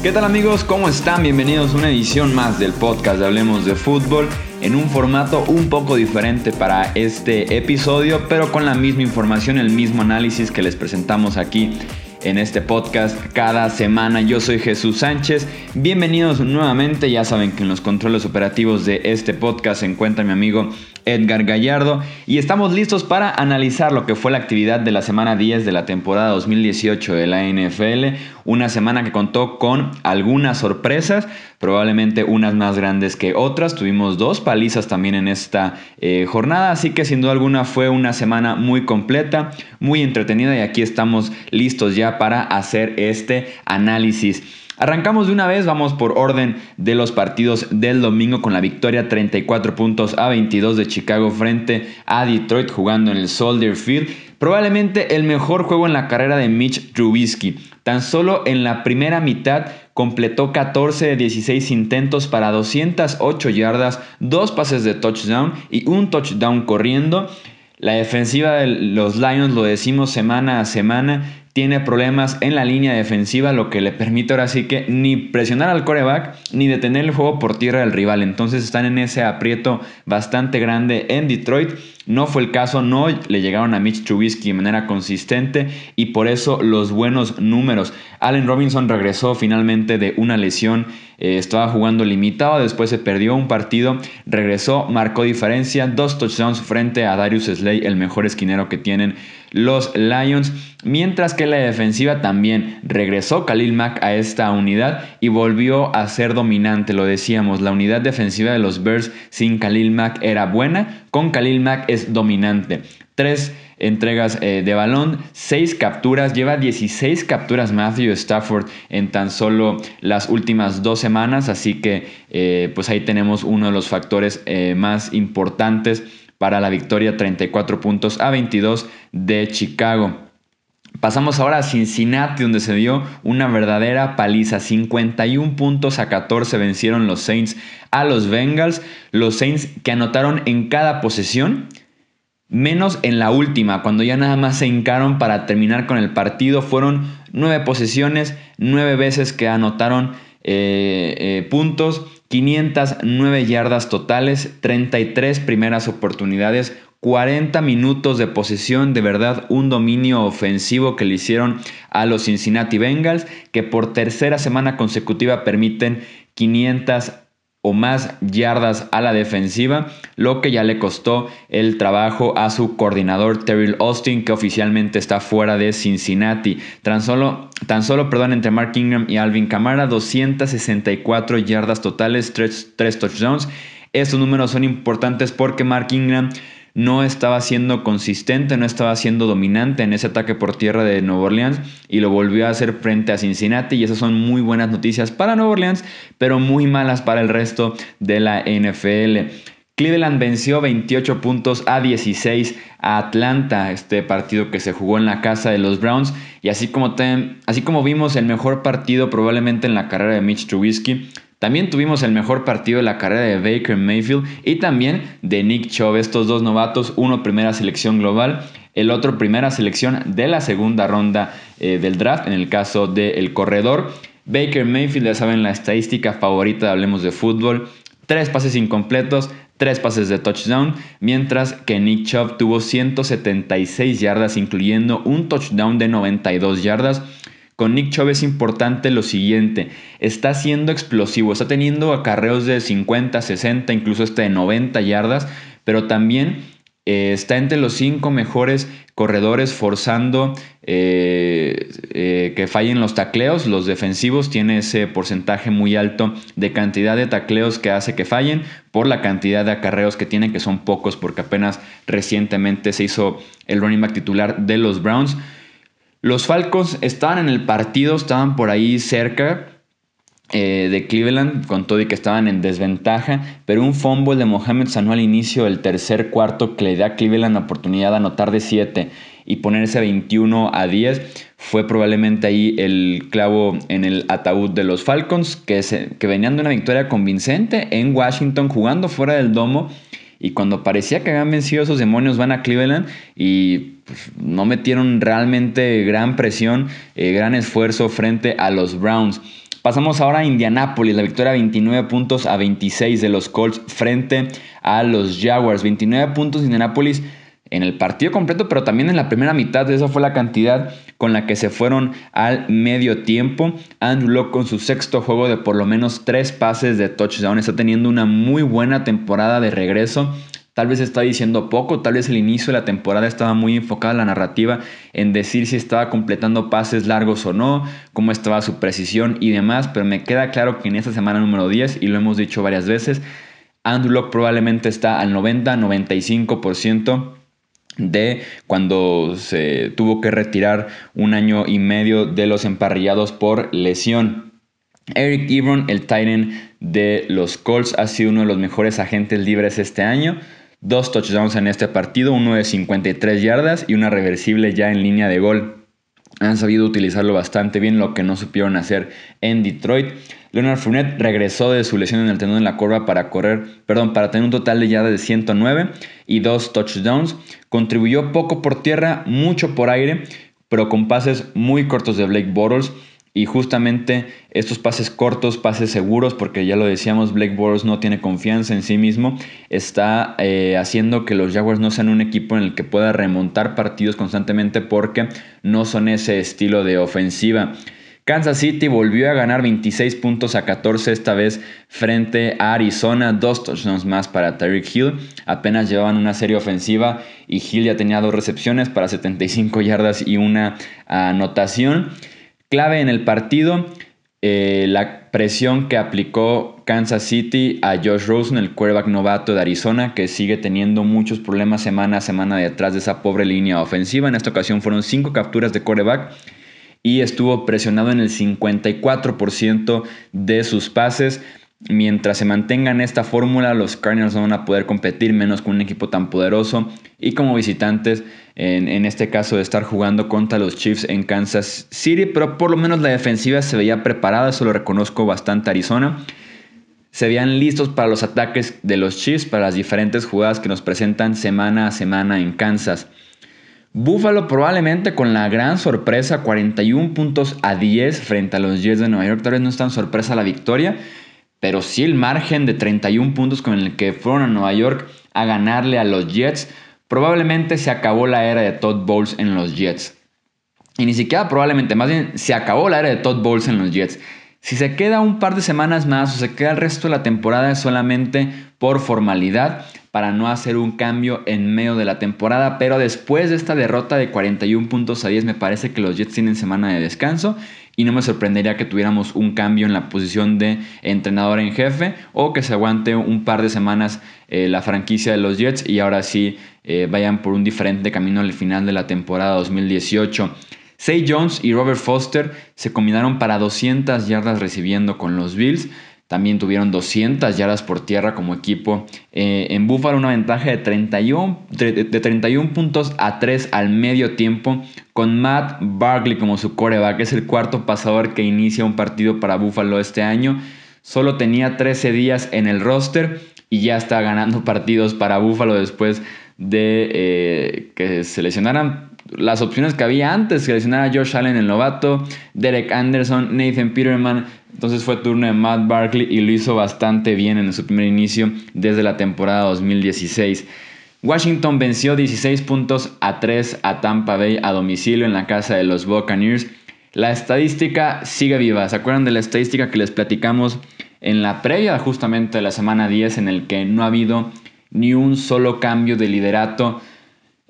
¿Qué tal amigos? ¿Cómo están? Bienvenidos a una edición más del podcast de Hablemos de Fútbol en un formato un poco diferente para este episodio, pero con la misma información, el mismo análisis que les presentamos aquí en este podcast cada semana. Yo soy Jesús Sánchez. Bienvenidos nuevamente. Ya saben que en los controles operativos de este podcast se encuentra mi amigo Edgar Gallardo y estamos listos para analizar lo que fue la actividad de la semana 10 de la temporada 2018 de la NFL, una semana que contó con algunas sorpresas, probablemente unas más grandes que otras, tuvimos dos palizas también en esta eh, jornada, así que sin duda alguna fue una semana muy completa, muy entretenida y aquí estamos listos ya para hacer este análisis. Arrancamos de una vez, vamos por orden de los partidos del domingo con la victoria 34 puntos a 22 de Chicago frente a Detroit jugando en el Soldier Field. Probablemente el mejor juego en la carrera de Mitch Trubisky. Tan solo en la primera mitad completó 14 de 16 intentos para 208 yardas, dos pases de touchdown y un touchdown corriendo. La defensiva de los Lions, lo decimos semana a semana, tiene problemas en la línea defensiva, lo que le permite ahora sí que ni presionar al coreback ni detener el juego por tierra del rival. Entonces están en ese aprieto bastante grande en Detroit. No fue el caso, no le llegaron a Mitch Trubisky de manera consistente y por eso los buenos números. Allen Robinson regresó finalmente de una lesión, eh, estaba jugando limitado, después se perdió un partido, regresó, marcó diferencia, dos touchdowns frente a Darius Slay, el mejor esquinero que tienen los Lions, mientras que la defensiva también regresó Khalil Mack a esta unidad y volvió a ser dominante, lo decíamos, la unidad defensiva de los Bears sin Khalil Mack era buena, con Khalil Mack es dominante. Tres entregas eh, de balón, seis capturas, lleva 16 capturas Matthew Stafford en tan solo las últimas dos semanas, así que eh, pues ahí tenemos uno de los factores eh, más importantes para la victoria 34 puntos a 22 de Chicago. Pasamos ahora a Cincinnati, donde se dio una verdadera paliza. 51 puntos a 14 vencieron los Saints a los Bengals. Los Saints que anotaron en cada posesión, menos en la última, cuando ya nada más se hincaron para terminar con el partido. Fueron nueve posesiones, nueve veces que anotaron eh, eh, puntos. 509 yardas totales, 33 primeras oportunidades, 40 minutos de posesión, de verdad un dominio ofensivo que le hicieron a los Cincinnati Bengals, que por tercera semana consecutiva permiten 500 más yardas a la defensiva, lo que ya le costó el trabajo a su coordinador Terrell Austin, que oficialmente está fuera de Cincinnati. Tan solo, tan solo perdón, entre Mark Ingram y Alvin Kamara, 264 yardas totales, 3, 3 touchdowns. Estos números son importantes porque Mark Ingram no estaba siendo consistente, no estaba siendo dominante en ese ataque por tierra de Nueva Orleans y lo volvió a hacer frente a Cincinnati y esas son muy buenas noticias para Nueva Orleans, pero muy malas para el resto de la NFL. Cleveland venció 28 puntos a 16 a Atlanta, este partido que se jugó en la casa de los Browns. Y así como, así como vimos el mejor partido probablemente en la carrera de Mitch Trubisky, también tuvimos el mejor partido de la carrera de Baker Mayfield y también de Nick Chubb, estos dos novatos, uno primera selección global, el otro primera selección de la segunda ronda eh, del draft, en el caso del corredor. Baker Mayfield, ya saben la estadística favorita de Hablemos de Fútbol, tres pases incompletos, tres pases de touchdown, mientras que Nick Chubb tuvo 176 yardas, incluyendo un touchdown de 92 yardas. Con Nick Chubb es importante lo siguiente, está siendo explosivo, está teniendo acarreos de 50, 60, incluso hasta de 90 yardas, pero también eh, está entre los cinco mejores corredores forzando eh, eh, que fallen los tacleos. Los defensivos tiene ese porcentaje muy alto de cantidad de tacleos que hace que fallen por la cantidad de acarreos que tienen, que son pocos porque apenas recientemente se hizo el running back titular de los Browns. Los Falcons estaban en el partido, estaban por ahí cerca eh, de Cleveland, con todo y que estaban en desventaja, pero un fumble de Mohamed Sanu al inicio del tercer cuarto que le da a Cleveland la oportunidad de anotar de 7 y ponerse 21 a 10 fue probablemente ahí el clavo en el ataúd de los Falcons, que, que venían de una victoria convincente en Washington jugando fuera del domo y cuando parecía que habían vencido esos demonios van a Cleveland y no metieron realmente gran presión, eh, gran esfuerzo frente a los Browns. Pasamos ahora a Indianápolis, la victoria 29 puntos a 26 de los Colts frente a los Jaguars. 29 puntos Indianápolis en el partido completo, pero también en la primera mitad. Esa fue la cantidad con la que se fueron al medio tiempo. Andrew Locke con su sexto juego de por lo menos tres pases de touchdown. Está teniendo una muy buena temporada de regreso. Tal vez está diciendo poco, tal vez el inicio de la temporada estaba muy enfocada la narrativa en decir si estaba completando pases largos o no, cómo estaba su precisión y demás, pero me queda claro que en esta semana número 10, y lo hemos dicho varias veces, Andrew Locke probablemente está al 90-95% de cuando se tuvo que retirar un año y medio de los emparrillados por lesión. Eric Ebron, el Titan de los Colts, ha sido uno de los mejores agentes libres este año. Dos touchdowns en este partido, uno de 53 yardas y una reversible ya en línea de gol. Han sabido utilizarlo bastante bien, lo que no supieron hacer en Detroit. Leonard Fournette regresó de su lesión en el tendón de la curva para correr, perdón, para tener un total de yardas de 109 y dos touchdowns. Contribuyó poco por tierra, mucho por aire, pero con pases muy cortos de Blake Bortles. Y justamente estos pases cortos, pases seguros, porque ya lo decíamos, Blake Bortles no tiene confianza en sí mismo, está eh, haciendo que los Jaguars no sean un equipo en el que pueda remontar partidos constantemente porque no son ese estilo de ofensiva. Kansas City volvió a ganar 26 puntos a 14 esta vez frente a Arizona, dos touchdowns más para Tyreek Hill. Apenas llevaban una serie ofensiva y Hill ya tenía dos recepciones para 75 yardas y una anotación. Clave en el partido, eh, la presión que aplicó Kansas City a Josh Rosen, el quarterback novato de Arizona, que sigue teniendo muchos problemas semana a semana detrás de esa pobre línea ofensiva. En esta ocasión fueron cinco capturas de quarterback y estuvo presionado en el 54% de sus pases. Mientras se mantengan esta fórmula, los Cardinals no van a poder competir menos con un equipo tan poderoso y como visitantes, en, este caso de estar jugando contra los Chiefs en Kansas City, pero por lo menos la defensiva se veía preparada, eso lo reconozco bastante Arizona. Se veían listos para los ataques de los Chiefs, para las diferentes jugadas que nos presentan semana a semana en Kansas. Buffalo probablemente con la gran sorpresa, 41 puntos a 10 frente a los Jets de Nueva York. Tal vez no es tan sorpresa la victoria, pero sí el margen de 31 puntos con el que fueron a Nueva York a ganarle a los Jets. Probablemente se acabó la era de Todd Bowles en los Jets. Y ni siquiera probablemente, más bien se acabó la era de Todd Bowles en los Jets. Si se queda un par de semanas más o se queda el resto de la temporada es solamente por formalidad para no hacer un cambio en medio de la temporada. Pero después de esta derrota de 41 puntos a 10 me parece que los Jets tienen semana de descanso y no me sorprendería que tuviéramos un cambio en la posición de entrenador en jefe o que se aguante un par de semanas eh, la franquicia de los Jets y ahora sí eh, vayan por un diferente camino al final de la temporada 2018. Say Jones y Robert Foster se combinaron para 200 yardas recibiendo con los Bills. También tuvieron 200 yardas por tierra como equipo. Eh, en Buffalo una ventaja de 31, de 31 puntos a 3 al medio tiempo con Matt Barkley como su coreback. Es el cuarto pasador que inicia un partido para Buffalo este año. Solo tenía 13 días en el roster y ya está ganando partidos para Buffalo después de eh, que se lesionaran las opciones que había antes, que lesionara Josh Allen el novato, Derek Anderson, Nathan Peterman. Entonces fue turno de Matt Barkley y lo hizo bastante bien en su primer inicio desde la temporada 2016. Washington venció 16 puntos a 3 a Tampa Bay a domicilio en la casa de los Buccaneers. La estadística sigue viva. ¿Se acuerdan de la estadística que les platicamos en la previa justamente de la semana 10 en el que no ha habido ni un solo cambio de liderato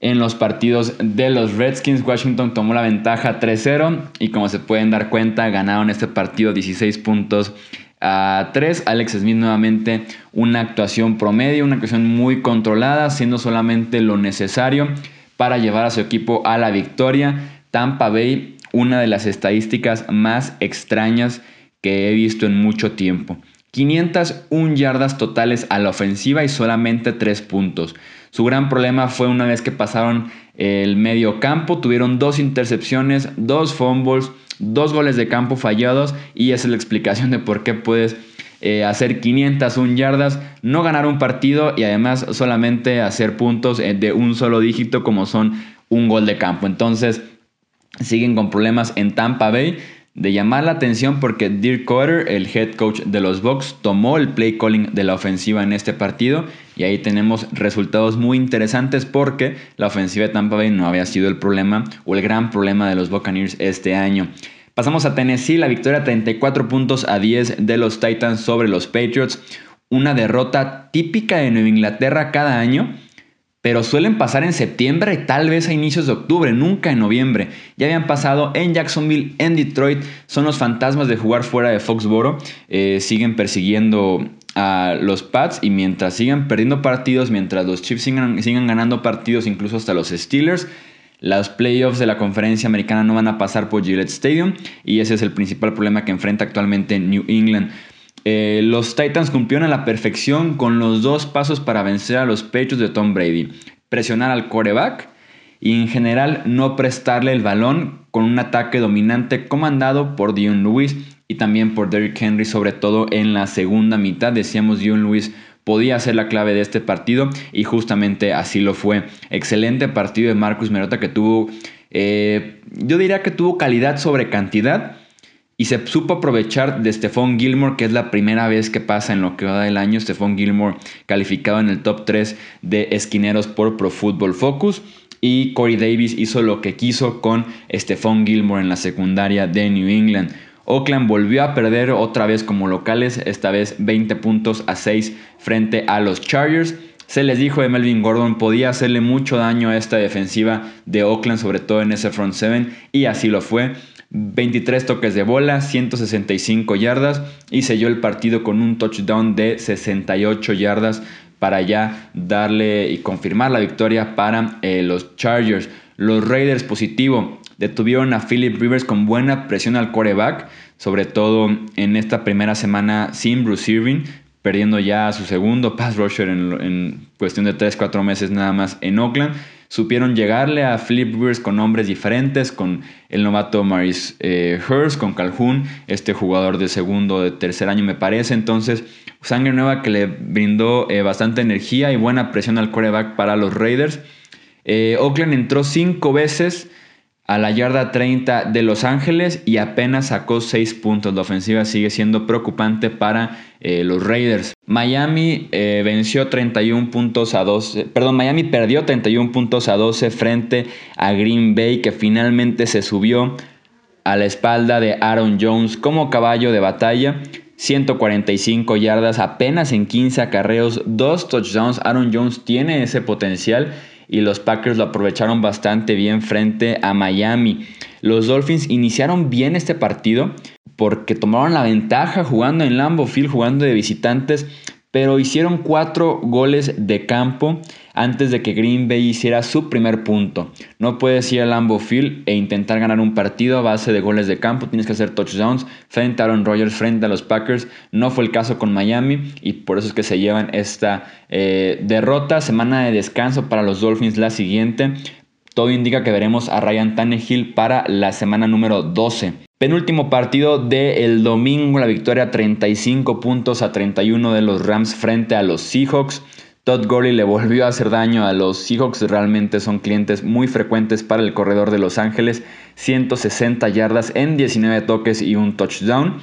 en los partidos de los Redskins? Washington tomó la ventaja 3-0 y como se pueden dar cuenta ganaron este partido 16 puntos a 3. Alex Smith nuevamente una actuación promedio, una actuación muy controlada, haciendo solamente lo necesario para llevar a su equipo a la victoria. Tampa Bay, una de las estadísticas más extrañas que he visto en mucho tiempo. 501 yardas totales a la ofensiva y solamente 3 puntos. Su gran problema fue una vez que pasaron el medio campo, tuvieron dos intercepciones, dos fumbles, dos goles de campo fallados y es la explicación de por qué puedes eh, hacer 501 yardas, no ganar un partido y además solamente hacer puntos eh, de un solo dígito como son un gol de campo. Entonces siguen con problemas en Tampa Bay. De llamar la atención porque Dirk Cotter, el head coach de los Bucks, tomó el play calling de la ofensiva en este partido y ahí tenemos resultados muy interesantes porque la ofensiva de Tampa Bay no había sido el problema o el gran problema de los Buccaneers este año. Pasamos a Tennessee, la victoria 34 puntos a 10 de los Titans sobre los Patriots, una derrota típica de Nueva Inglaterra cada año pero suelen pasar en septiembre y tal vez a inicios de octubre, nunca en noviembre. Ya habían pasado en Jacksonville, en Detroit, son los fantasmas de jugar fuera de Foxboro, eh, siguen persiguiendo a los Pats y mientras sigan perdiendo partidos, mientras los Chiefs sigan, sigan ganando partidos, incluso hasta los Steelers, los playoffs de la conferencia americana no van a pasar por Gillette Stadium y ese es el principal problema que enfrenta actualmente New England. Eh, los Titans cumplieron a la perfección con los dos pasos para vencer a los pechos de Tom Brady. Presionar al quarterback y en general no prestarle el balón con un ataque dominante comandado por Dion Lewis y también por Derrick Henry, sobre todo en la segunda mitad. Decíamos Dion Lewis podía ser la clave de este partido y justamente así lo fue. Excelente partido de Marcus Merota que tuvo, eh, yo diría que tuvo calidad sobre cantidad y se supo aprovechar de Stephon Gilmore, que es la primera vez que pasa en lo que va del año. Stephon Gilmore calificado en el top 3 de esquineros por Pro Football Focus. Y Corey Davis hizo lo que quiso con Stephon Gilmore en la secundaria de New England. Oakland volvió a perder otra vez como locales, esta vez 20 puntos a 6 frente a los Chargers. Se les dijo de Melvin Gordon podía hacerle mucho daño a esta defensiva de Oakland, sobre todo en ese front 7, y así lo fue. 23 toques de bola, 165 yardas y selló el partido con un touchdown de 68 yardas para ya darle y confirmar la victoria para eh, los Chargers. Los Raiders positivo detuvieron a Philip Rivers con buena presión al quarterback, sobre todo en esta primera semana sin Bruce Irving, perdiendo ya su segundo pass rusher en, en cuestión de 3-4 meses nada más en Oakland supieron llegarle a Rivers con nombres diferentes, con el novato Maurice eh, Hurst, con Calhoun, este jugador de segundo, de tercer año me parece. Entonces, sangre nueva que le brindó eh, bastante energía y buena presión al quarterback para los Raiders. Eh, Oakland entró cinco veces a la yarda 30 de Los Ángeles y apenas sacó 6 puntos. La ofensiva sigue siendo preocupante para eh, los Raiders. Miami eh, venció 31 puntos a 12, perdón, Miami perdió 31 puntos a 12 frente a Green Bay que finalmente se subió a la espalda de Aaron Jones como caballo de batalla. 145 yardas apenas en 15 acarreos, 2 touchdowns. Aaron Jones tiene ese potencial y los Packers lo aprovecharon bastante bien frente a Miami. Los Dolphins iniciaron bien este partido porque tomaron la ventaja jugando en Lambeau Field, jugando de visitantes, pero hicieron cuatro goles de campo antes de que Green Bay hiciera su primer punto. No puedes ir al Lambeau Field e intentar ganar un partido a base de goles de campo, tienes que hacer touchdowns frente a Aaron Rodgers, frente a los Packers. No fue el caso con Miami y por eso es que se llevan esta eh, derrota. Semana de descanso para los Dolphins la siguiente. Todo indica que veremos a Ryan Tannehill para la semana número 12. Penúltimo partido del domingo, la victoria 35 puntos a 31 de los Rams frente a los Seahawks. Todd Gurley le volvió a hacer daño a los Seahawks, realmente son clientes muy frecuentes para el corredor de Los Ángeles, 160 yardas en 19 toques y un touchdown.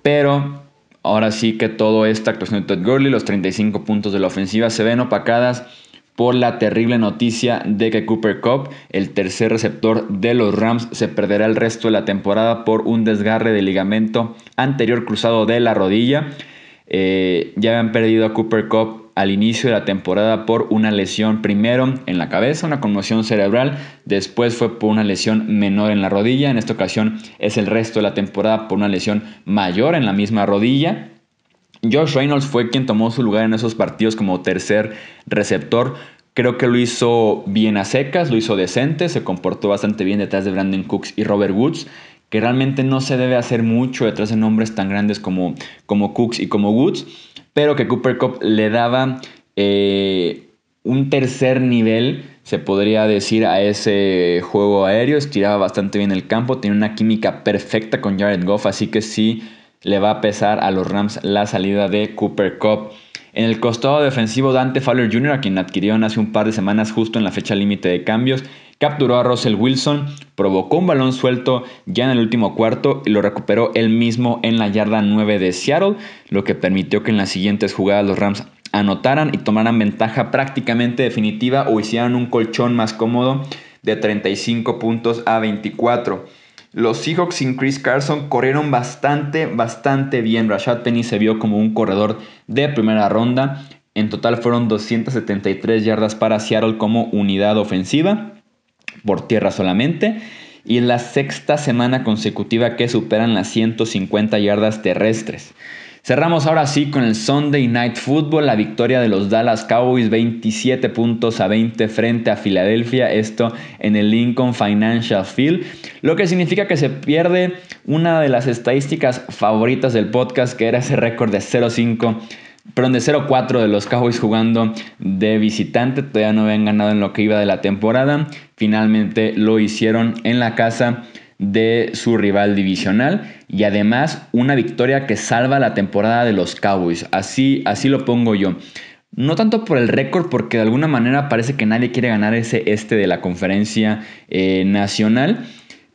Pero ahora sí que toda esta actuación de Todd Gurley, los 35 puntos de la ofensiva se ven opacadas por la terrible noticia de que Cooper Cup, el tercer receptor de los Rams, se perderá el resto de la temporada por un desgarre de ligamento anterior cruzado de la rodilla. Eh, ya habían perdido a Cooper Cup al inicio de la temporada por una lesión primero en la cabeza, una conmoción cerebral, después fue por una lesión menor en la rodilla, en esta ocasión es el resto de la temporada por una lesión mayor en la misma rodilla. Josh Reynolds fue quien tomó su lugar en esos partidos como tercer receptor. Creo que lo hizo bien a secas, lo hizo decente, se comportó bastante bien detrás de Brandon Cooks y Robert Woods, que realmente no se debe hacer mucho detrás de nombres tan grandes como, como Cooks y como Woods, pero que Cooper Cup le daba eh, un tercer nivel, se podría decir, a ese juego aéreo, estiraba bastante bien el campo, tenía una química perfecta con Jared Goff, así que sí le va a pesar a los Rams la salida de Cooper Cup. En el costado defensivo, Dante Fowler Jr., a quien adquirieron hace un par de semanas justo en la fecha límite de cambios, capturó a Russell Wilson, provocó un balón suelto ya en el último cuarto y lo recuperó él mismo en la yarda 9 de Seattle, lo que permitió que en las siguientes jugadas los Rams anotaran y tomaran ventaja prácticamente definitiva o hicieran un colchón más cómodo de 35 puntos a 24. Los Seahawks sin Chris Carson corrieron bastante, bastante bien. Rashad Penny se vio como un corredor de primera ronda. En total fueron 273 yardas para Seattle como unidad ofensiva, por tierra solamente. Y en la sexta semana consecutiva que superan las 150 yardas terrestres. Cerramos ahora sí con el Sunday Night Football, la victoria de los Dallas Cowboys 27 puntos a 20 frente a Filadelfia, esto en el Lincoln Financial Field, lo que significa que se pierde una de las estadísticas favoritas del podcast, que era ese récord de 0-5 perdón, de 0-4 de los Cowboys jugando de visitante. Todavía no habían ganado en lo que iba de la temporada. Finalmente lo hicieron en la casa de su rival divisional y además una victoria que salva la temporada de los Cowboys. Así, así lo pongo yo. No tanto por el récord, porque de alguna manera parece que nadie quiere ganar ese este de la conferencia eh, nacional,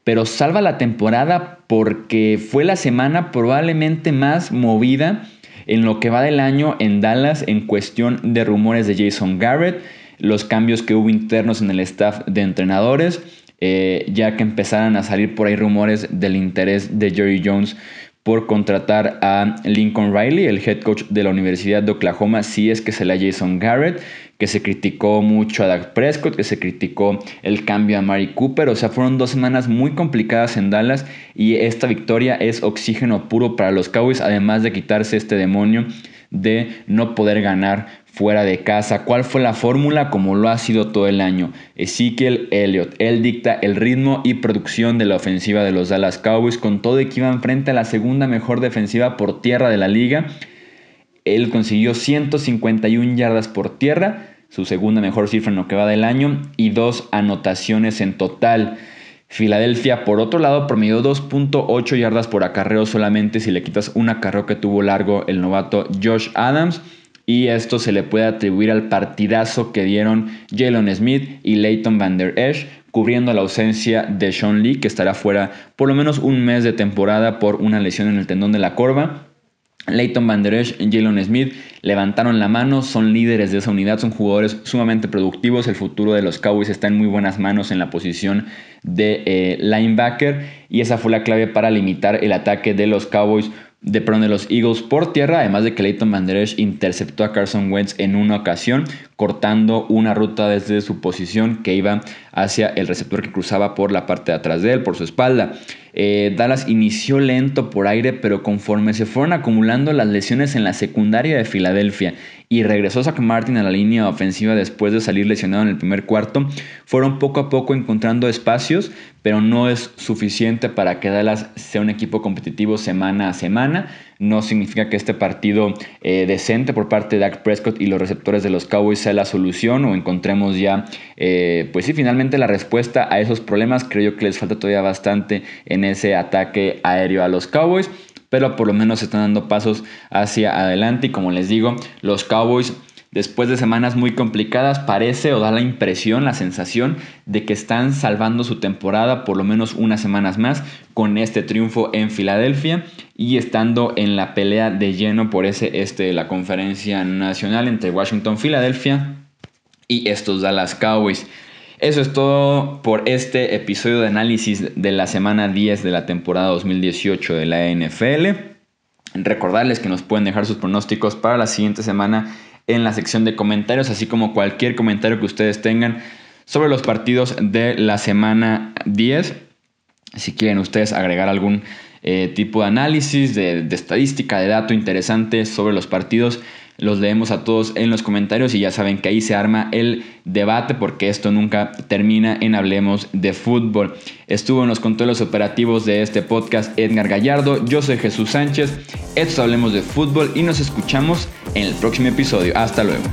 pero salva la temporada porque fue la semana probablemente más movida en lo que va del año en Dallas en cuestión de rumores de Jason Garrett, los cambios que hubo internos en el staff de entrenadores eh, ya que empezaran a salir por ahí rumores del interés de Jerry Jones por contratar a Lincoln Riley, el head coach de la Universidad de Oklahoma, si es que se la Jason Garrett, que se criticó mucho a Doug Prescott, que se criticó el cambio a Mari Cooper, o sea, fueron dos semanas muy complicadas en Dallas y esta victoria es oxígeno puro para los Cowboys, además de quitarse este demonio de no poder ganar fuera de casa. ¿Cuál fue la fórmula? Como lo ha sido todo el año. Ezekiel Elliott. Él dicta el ritmo y producción de la ofensiva de los Dallas Cowboys con todo y que iban frente a la segunda mejor defensiva por tierra de la liga. Él consiguió 151 yardas por tierra, su segunda mejor cifra en lo que va del año, y dos anotaciones en total. Filadelfia, por otro lado, promedió 2.8 yardas por acarreo solamente si le quitas un acarreo que tuvo largo el novato Josh Adams y esto se le puede atribuir al partidazo que dieron Jalen Smith y Leighton Van Der Esch, cubriendo la ausencia de Sean Lee, que estará fuera por lo menos un mes de temporada por una lesión en el tendón de la corva. Leighton Van Der Esch y Jalen Smith levantaron la mano, son líderes de esa unidad, son jugadores sumamente productivos. El futuro de los Cowboys está en muy buenas manos en la posición de eh, linebacker y esa fue la clave para limitar el ataque de los Cowboys de pronto de los Eagles por tierra, además de que Leighton Van interceptó a Carson Wentz en una ocasión, cortando una ruta desde su posición que iba hacia el receptor que cruzaba por la parte de atrás de él, por su espalda. Eh, Dallas inició lento por aire, pero conforme se fueron acumulando las lesiones en la secundaria de Filadelfia y regresó Zach Martin a la línea ofensiva después de salir lesionado en el primer cuarto, fueron poco a poco encontrando espacios, pero no es suficiente para que Dallas sea un equipo competitivo semana a semana. No significa que este partido eh, decente por parte de Dak Prescott y los receptores de los Cowboys sea la solución o encontremos ya, eh, pues sí, finalmente la respuesta a esos problemas. Creo que les falta todavía bastante en ese ataque aéreo a los Cowboys pero por lo menos están dando pasos hacia adelante y como les digo, los Cowboys después de semanas muy complicadas parece o da la impresión, la sensación de que están salvando su temporada por lo menos unas semanas más con este triunfo en Filadelfia y estando en la pelea de lleno por ese este de la conferencia nacional entre Washington, Filadelfia y estos Dallas Cowboys. Eso es todo por este episodio de análisis de la semana 10 de la temporada 2018 de la NFL. Recordarles que nos pueden dejar sus pronósticos para la siguiente semana en la sección de comentarios, así como cualquier comentario que ustedes tengan sobre los partidos de la semana 10. Si quieren ustedes agregar algún eh, tipo de análisis, de, de estadística, de dato interesante sobre los partidos, los leemos a todos en los comentarios y ya saben que ahí se arma el debate porque esto nunca termina en Hablemos de Fútbol. Estuvo en los controles operativos de este podcast Edgar Gallardo, yo soy Jesús Sánchez, esto Hablemos de Fútbol y nos escuchamos en el próximo episodio. Hasta luego.